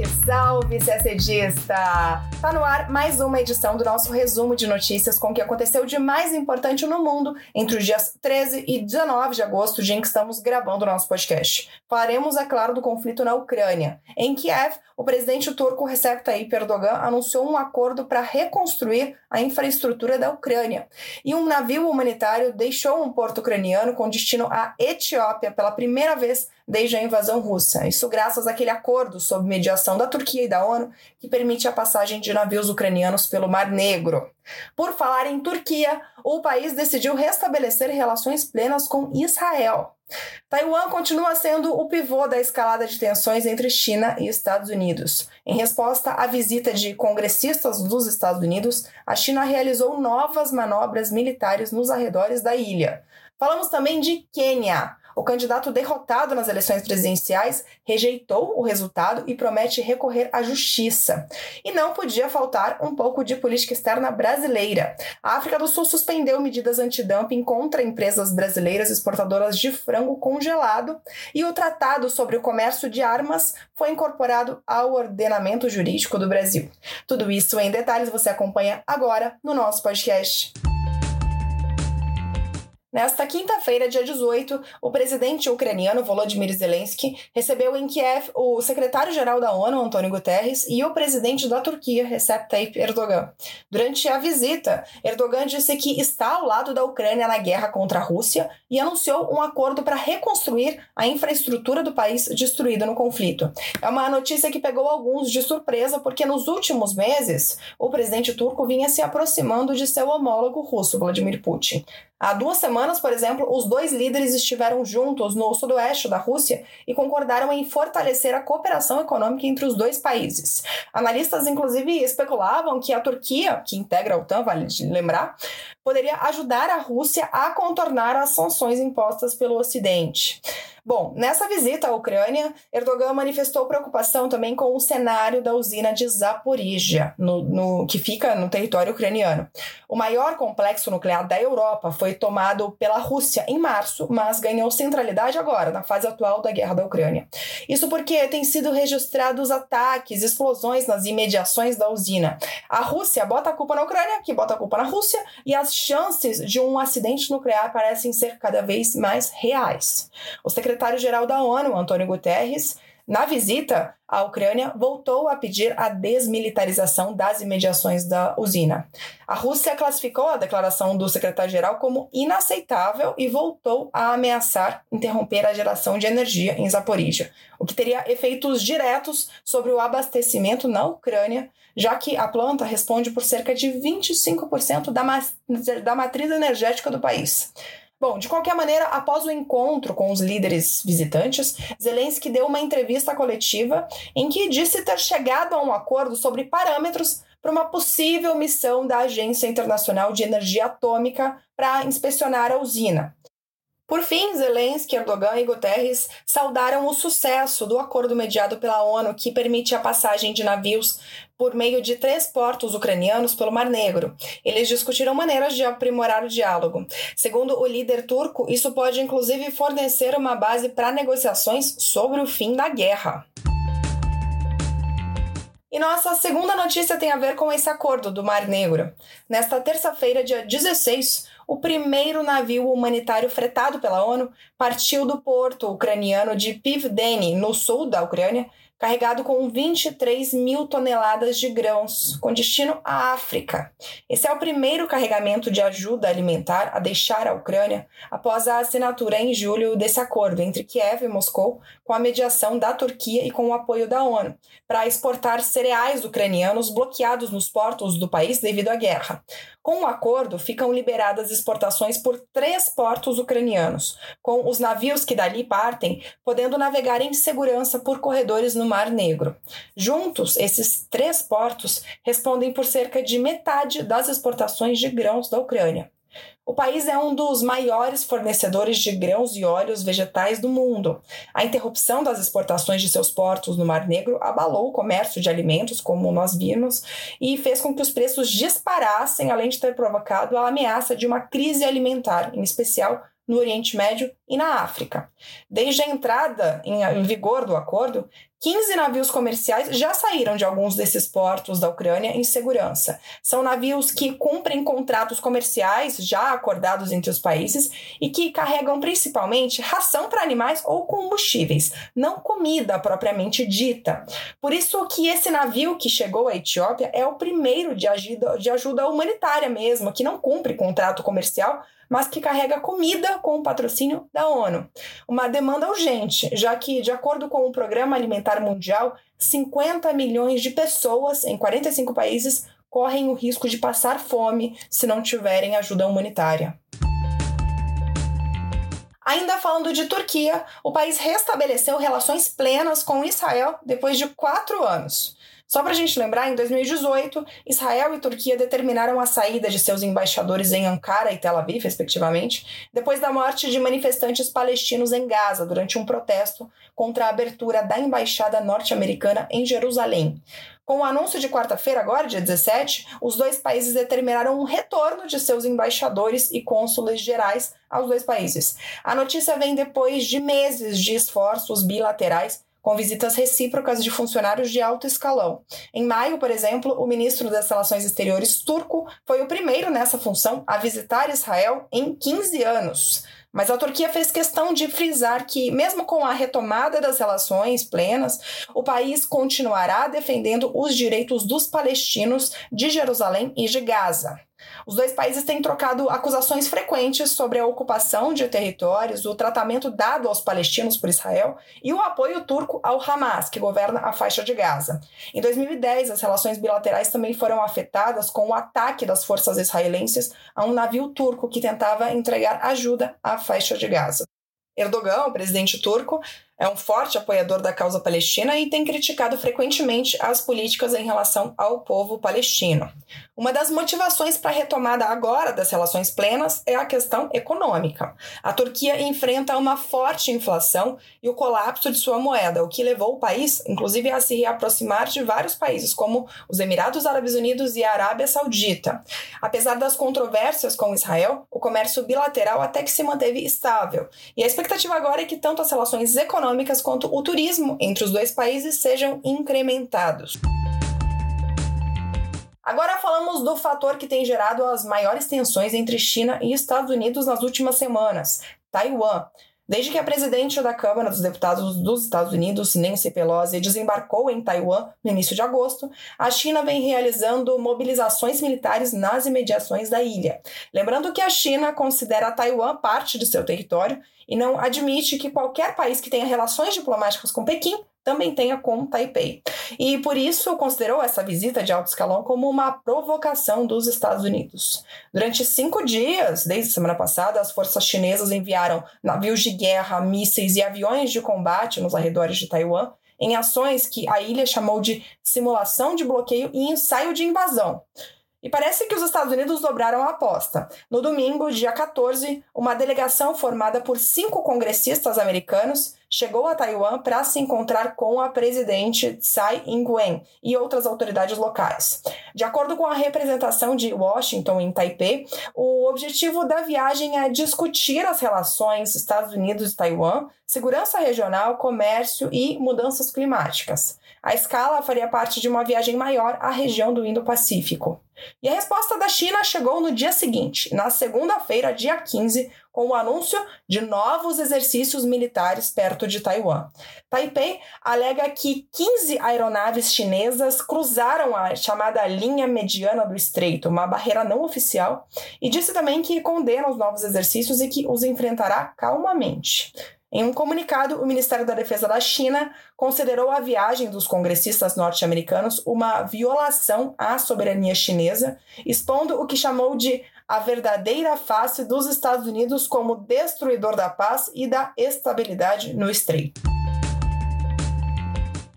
Salve, salve, CSDista! Tá no ar mais uma edição do nosso resumo de notícias com o que aconteceu de mais importante no mundo entre os dias 13 e 19 de agosto, dia em que estamos gravando o nosso podcast. Falaremos, é claro, do conflito na Ucrânia. Em Kiev, o presidente turco Recep Tayyip Erdogan anunciou um acordo para reconstruir a infraestrutura da Ucrânia. E um navio humanitário deixou um porto ucraniano com destino à Etiópia pela primeira vez desde a invasão russa. Isso graças àquele acordo sob mediação da Turquia e da ONU que permite a passagem de navios ucranianos pelo Mar Negro. Por falar em Turquia, o país decidiu restabelecer relações plenas com Israel. Taiwan continua sendo o pivô da escalada de tensões entre China e Estados Unidos. Em resposta à visita de congressistas dos Estados Unidos, a China realizou novas manobras militares nos arredores da ilha. Falamos também de Quênia. O candidato derrotado nas eleições presidenciais rejeitou o resultado e promete recorrer à justiça. E não podia faltar um pouco de política externa brasileira. A África do Sul suspendeu medidas antidumping contra empresas brasileiras exportadoras de frango congelado e o Tratado sobre o Comércio de Armas foi incorporado ao ordenamento jurídico do Brasil. Tudo isso em detalhes você acompanha agora no nosso podcast. Nesta quinta-feira, dia 18, o presidente ucraniano Volodymyr Zelensky recebeu em Kiev o secretário-geral da ONU, Antônio Guterres, e o presidente da Turquia, Recep Tayyip Erdogan. Durante a visita, Erdogan disse que está ao lado da Ucrânia na guerra contra a Rússia e anunciou um acordo para reconstruir a infraestrutura do país destruída no conflito. É uma notícia que pegou alguns de surpresa, porque nos últimos meses o presidente turco vinha se aproximando de seu homólogo russo, Vladimir Putin. Há duas semanas, por exemplo, os dois líderes estiveram juntos no sudoeste da Rússia e concordaram em fortalecer a cooperação econômica entre os dois países. Analistas, inclusive, especulavam que a Turquia, que integra a OTAN, vale lembrar, poderia ajudar a Rússia a contornar as sanções impostas pelo Ocidente. Bom, nessa visita à Ucrânia, Erdogan manifestou preocupação também com o cenário da usina de Zaporizhia, no, no, que fica no território ucraniano. O maior complexo nuclear da Europa foi tomado pela Rússia em março, mas ganhou centralidade agora, na fase atual da guerra da Ucrânia. Isso porque têm sido registrados ataques, explosões nas imediações da usina. A Rússia bota a culpa na Ucrânia, que bota a culpa na Rússia, e as chances de um acidente nuclear parecem ser cada vez mais reais. O secretário-geral da ONU, Antônio Guterres, na visita à Ucrânia, voltou a pedir a desmilitarização das imediações da usina. A Rússia classificou a declaração do secretário-geral como inaceitável e voltou a ameaçar interromper a geração de energia em Zaporizhia, o que teria efeitos diretos sobre o abastecimento na Ucrânia, já que a planta responde por cerca de 25% da, ma da matriz energética do país. Bom, de qualquer maneira, após o encontro com os líderes visitantes, Zelensky deu uma entrevista coletiva em que disse ter chegado a um acordo sobre parâmetros para uma possível missão da Agência Internacional de Energia Atômica para inspecionar a usina. Por fim, Zelensky, Erdogan e Guterres saudaram o sucesso do acordo mediado pela ONU que permite a passagem de navios por meio de três portos ucranianos pelo Mar Negro. Eles discutiram maneiras de aprimorar o diálogo. Segundo o líder turco, isso pode inclusive fornecer uma base para negociações sobre o fim da guerra. E nossa segunda notícia tem a ver com esse acordo do Mar Negro. Nesta terça-feira, dia 16, o primeiro navio humanitário fretado pela ONU partiu do porto ucraniano de Pivdeni, no sul da Ucrânia, carregado com 23 mil toneladas de grãos, com destino à África. Esse é o primeiro carregamento de ajuda alimentar a deixar a Ucrânia após a assinatura em julho desse acordo entre Kiev e Moscou, com a mediação da Turquia e com o apoio da ONU, para exportar cereais ucranianos bloqueados nos portos do país devido à guerra. Com o acordo, ficam liberadas exportações por três portos ucranianos, com os navios que dali partem podendo navegar em segurança por corredores no Mar Negro. Juntos, esses três portos respondem por cerca de metade das exportações de grãos da Ucrânia. O país é um dos maiores fornecedores de grãos e óleos vegetais do mundo. A interrupção das exportações de seus portos no Mar Negro abalou o comércio de alimentos, como nós vimos, e fez com que os preços disparassem, além de ter provocado a ameaça de uma crise alimentar, em especial no Oriente Médio e na África. Desde a entrada em vigor do acordo, 15 navios comerciais já saíram de alguns desses portos da Ucrânia em segurança. São navios que cumprem contratos comerciais já acordados entre os países e que carregam principalmente ração para animais ou combustíveis, não comida propriamente dita. Por isso que esse navio que chegou à Etiópia é o primeiro de ajuda, de ajuda humanitária mesmo, que não cumpre contrato comercial, mas que carrega comida com o patrocínio da ONU. Uma demanda urgente, já que, de acordo com o Programa Alimentar Mundial, 50 milhões de pessoas em 45 países correm o risco de passar fome se não tiverem ajuda humanitária. Ainda falando de Turquia, o país restabeleceu relações plenas com Israel depois de quatro anos. Só para a gente lembrar, em 2018, Israel e Turquia determinaram a saída de seus embaixadores em Ankara e Tel Aviv, respectivamente, depois da morte de manifestantes palestinos em Gaza durante um protesto contra a abertura da embaixada norte-americana em Jerusalém. Com o anúncio de quarta-feira, agora, dia 17, os dois países determinaram um retorno de seus embaixadores e cônsules gerais aos dois países. A notícia vem depois de meses de esforços bilaterais com visitas recíprocas de funcionários de alto escalão. Em maio, por exemplo, o ministro das Relações Exteriores turco foi o primeiro nessa função a visitar Israel em 15 anos. Mas a Turquia fez questão de frisar que, mesmo com a retomada das relações plenas, o país continuará defendendo os direitos dos palestinos de Jerusalém e de Gaza. Os dois países têm trocado acusações frequentes sobre a ocupação de territórios, o tratamento dado aos palestinos por Israel e o apoio turco ao Hamas, que governa a faixa de Gaza. Em 2010, as relações bilaterais também foram afetadas com o ataque das forças israelenses a um navio turco que tentava entregar ajuda à faixa de Gaza. Erdogan, o presidente turco, é um forte apoiador da causa palestina e tem criticado frequentemente as políticas em relação ao povo palestino. Uma das motivações para a retomada agora das relações plenas é a questão econômica. A Turquia enfrenta uma forte inflação e o colapso de sua moeda, o que levou o país, inclusive, a se reaproximar de vários países, como os Emirados Árabes Unidos e a Arábia Saudita. Apesar das controvérsias com Israel, o comércio bilateral até que se manteve estável. E a expectativa agora é que tanto as relações econômicas econômicas quanto o turismo entre os dois países sejam incrementados. Agora falamos do fator que tem gerado as maiores tensões entre China e Estados Unidos nas últimas semanas: Taiwan. Desde que a presidente da Câmara dos Deputados dos Estados Unidos, Nancy Pelosi, desembarcou em Taiwan no início de agosto, a China vem realizando mobilizações militares nas imediações da ilha. Lembrando que a China considera Taiwan parte de seu território e não admite que qualquer país que tenha relações diplomáticas com Pequim também tenha com Taipei. E por isso considerou essa visita de alto escalão como uma provocação dos Estados Unidos. Durante cinco dias, desde a semana passada, as forças chinesas enviaram navios de guerra, mísseis e aviões de combate nos arredores de Taiwan em ações que a ilha chamou de simulação de bloqueio e ensaio de invasão. E parece que os Estados Unidos dobraram a aposta. No domingo, dia 14, uma delegação formada por cinco congressistas americanos chegou a Taiwan para se encontrar com a presidente Tsai Ing-wen e outras autoridades locais. De acordo com a representação de Washington em Taipei, o objetivo da viagem é discutir as relações Estados Unidos e Taiwan, segurança regional, comércio e mudanças climáticas. A escala faria parte de uma viagem maior à região do Indo-Pacífico. E a resposta da China chegou no dia seguinte, na segunda-feira, dia 15, com o anúncio de novos exercícios militares perto de Taiwan. Taipei alega que 15 aeronaves chinesas cruzaram a chamada linha mediana do estreito, uma barreira não oficial, e disse também que condena os novos exercícios e que os enfrentará calmamente. Em um comunicado, o Ministério da Defesa da China considerou a viagem dos congressistas norte-americanos uma violação à soberania chinesa, expondo o que chamou de a verdadeira face dos Estados Unidos como destruidor da paz e da estabilidade no estreito.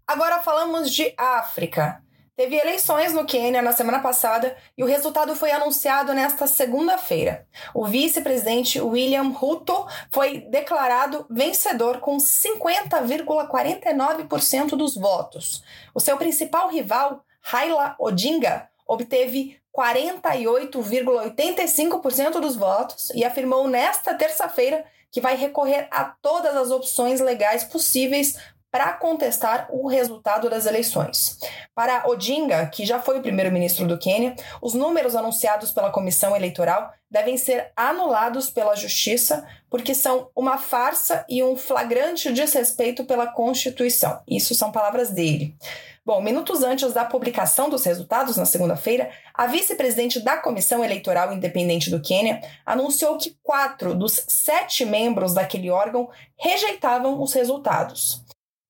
Agora falamos de África. Teve eleições no Quênia na semana passada e o resultado foi anunciado nesta segunda-feira. O vice-presidente William Ruto foi declarado vencedor com 50,49% dos votos. O seu principal rival, Raila Odinga, obteve 48,85% dos votos e afirmou nesta terça-feira que vai recorrer a todas as opções legais possíveis para contestar o resultado das eleições. Para Odinga, que já foi o primeiro-ministro do Quênia, os números anunciados pela comissão eleitoral devem ser anulados pela justiça porque são uma farsa e um flagrante desrespeito pela Constituição. Isso são palavras dele. Bom, minutos antes da publicação dos resultados, na segunda-feira, a vice-presidente da Comissão Eleitoral Independente do Quênia anunciou que quatro dos sete membros daquele órgão rejeitavam os resultados.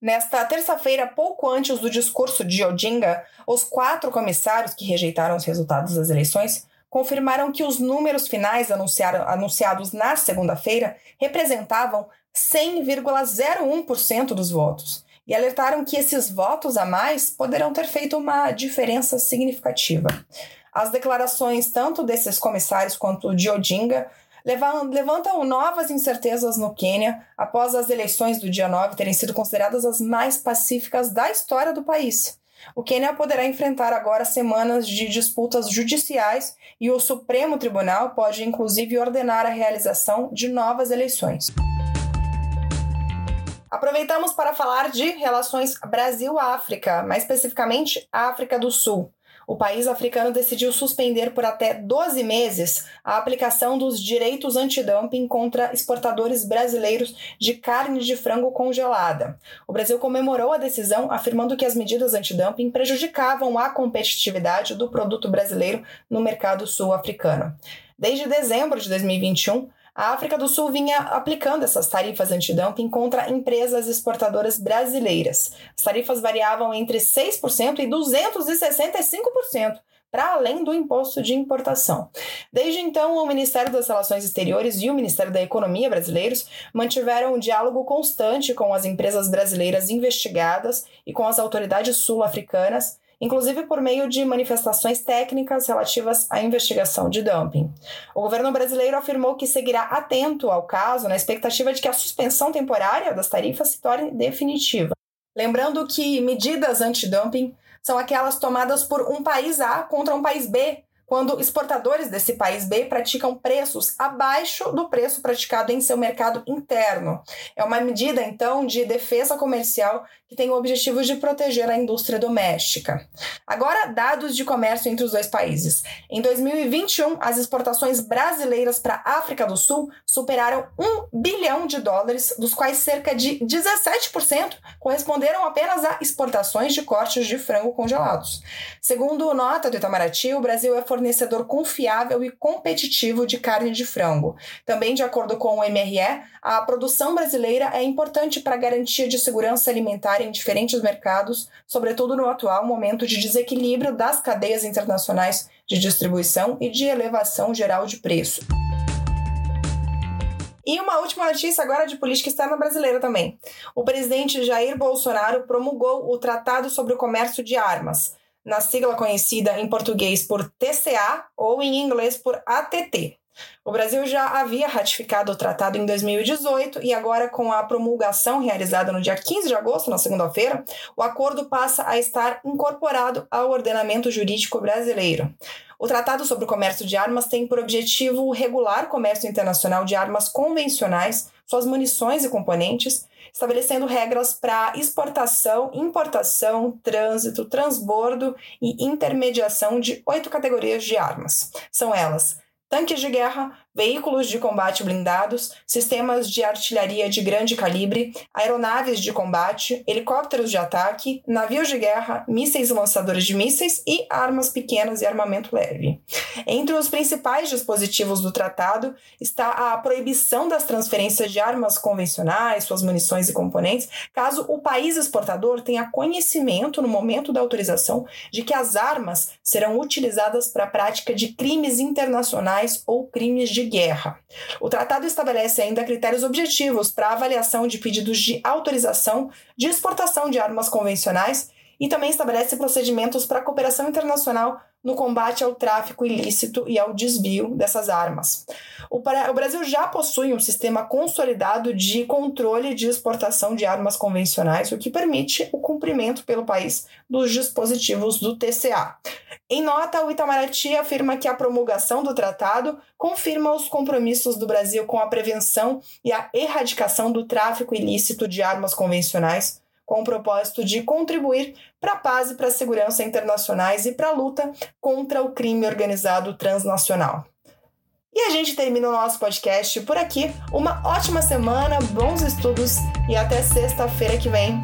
Nesta terça-feira, pouco antes do discurso de Odinga, os quatro comissários que rejeitaram os resultados das eleições confirmaram que os números finais anunciados na segunda-feira representavam 100,01% dos votos e alertaram que esses votos a mais poderão ter feito uma diferença significativa. As declarações tanto desses comissários quanto de Odinga levantam novas incertezas no Quênia após as eleições do dia 9 terem sido consideradas as mais pacíficas da história do país. O Quênia poderá enfrentar agora semanas de disputas judiciais e o Supremo Tribunal pode inclusive ordenar a realização de novas eleições. Aproveitamos para falar de relações Brasil-África, mais especificamente África do Sul o país africano decidiu suspender por até 12 meses a aplicação dos direitos antidumping contra exportadores brasileiros de carne de frango congelada. O Brasil comemorou a decisão, afirmando que as medidas antidumping prejudicavam a competitividade do produto brasileiro no mercado sul-africano. Desde dezembro de 2021, a África do Sul vinha aplicando essas tarifas antidumping contra empresas exportadoras brasileiras. As tarifas variavam entre 6% e 265%, para além do imposto de importação. Desde então, o Ministério das Relações Exteriores e o Ministério da Economia brasileiros mantiveram um diálogo constante com as empresas brasileiras investigadas e com as autoridades sul-africanas inclusive por meio de manifestações técnicas relativas à investigação de dumping. O governo brasileiro afirmou que seguirá atento ao caso na expectativa de que a suspensão temporária das tarifas se torne definitiva. Lembrando que medidas anti-dumping são aquelas tomadas por um país A contra um país B, quando exportadores desse país B praticam preços abaixo do preço praticado em seu mercado interno. É uma medida, então, de defesa comercial que tem o objetivo de proteger a indústria doméstica. Agora, dados de comércio entre os dois países. Em 2021, as exportações brasileiras para a África do Sul superaram 1 bilhão de dólares, dos quais cerca de 17% corresponderam apenas a exportações de cortes de frango congelados. Segundo nota do Itamaraty, o Brasil é fornecedor confiável e competitivo de carne de frango. Também, de acordo com o MRE, a produção brasileira é importante para a garantia de segurança alimentar em diferentes mercados, sobretudo no atual momento de desequilíbrio das cadeias internacionais de distribuição e de elevação geral de preço. E uma última notícia agora de política externa brasileira também. O presidente Jair Bolsonaro promulgou o Tratado sobre o Comércio de Armas, na sigla conhecida em português por TCA ou em inglês por ATT. O Brasil já havia ratificado o tratado em 2018 e agora, com a promulgação realizada no dia 15 de agosto, na segunda-feira, o acordo passa a estar incorporado ao ordenamento jurídico brasileiro. O Tratado sobre o Comércio de Armas tem por objetivo regular o comércio internacional de armas convencionais, suas munições e componentes, estabelecendo regras para exportação, importação, trânsito, transbordo e intermediação de oito categorias de armas. São elas tanques de guerra, veículos de combate blindados, sistemas de artilharia de grande calibre, aeronaves de combate, helicópteros de ataque, navios de guerra, mísseis lançadores de mísseis e armas pequenas e armamento leve. Entre os principais dispositivos do tratado está a proibição das transferências de armas convencionais, suas munições e componentes, caso o país exportador tenha conhecimento no momento da autorização de que as armas serão utilizadas para a prática de crimes internacionais ou crimes de de guerra. O tratado estabelece ainda critérios objetivos para avaliação de pedidos de autorização de exportação de armas convencionais e também estabelece procedimentos para a cooperação internacional no combate ao tráfico ilícito e ao desvio dessas armas. O, Brasil já possui um sistema consolidado de controle de exportação de armas convencionais, o que permite o cumprimento pelo país dos dispositivos do TCA. Em nota, o Itamaraty afirma que a promulgação do tratado confirma os compromissos do Brasil com a prevenção e a erradicação do tráfico ilícito de armas convencionais com o propósito de contribuir para a paz e para a segurança internacionais e para a luta contra o crime organizado transnacional. E a gente termina o nosso podcast por aqui. Uma ótima semana, bons estudos e até sexta-feira que vem.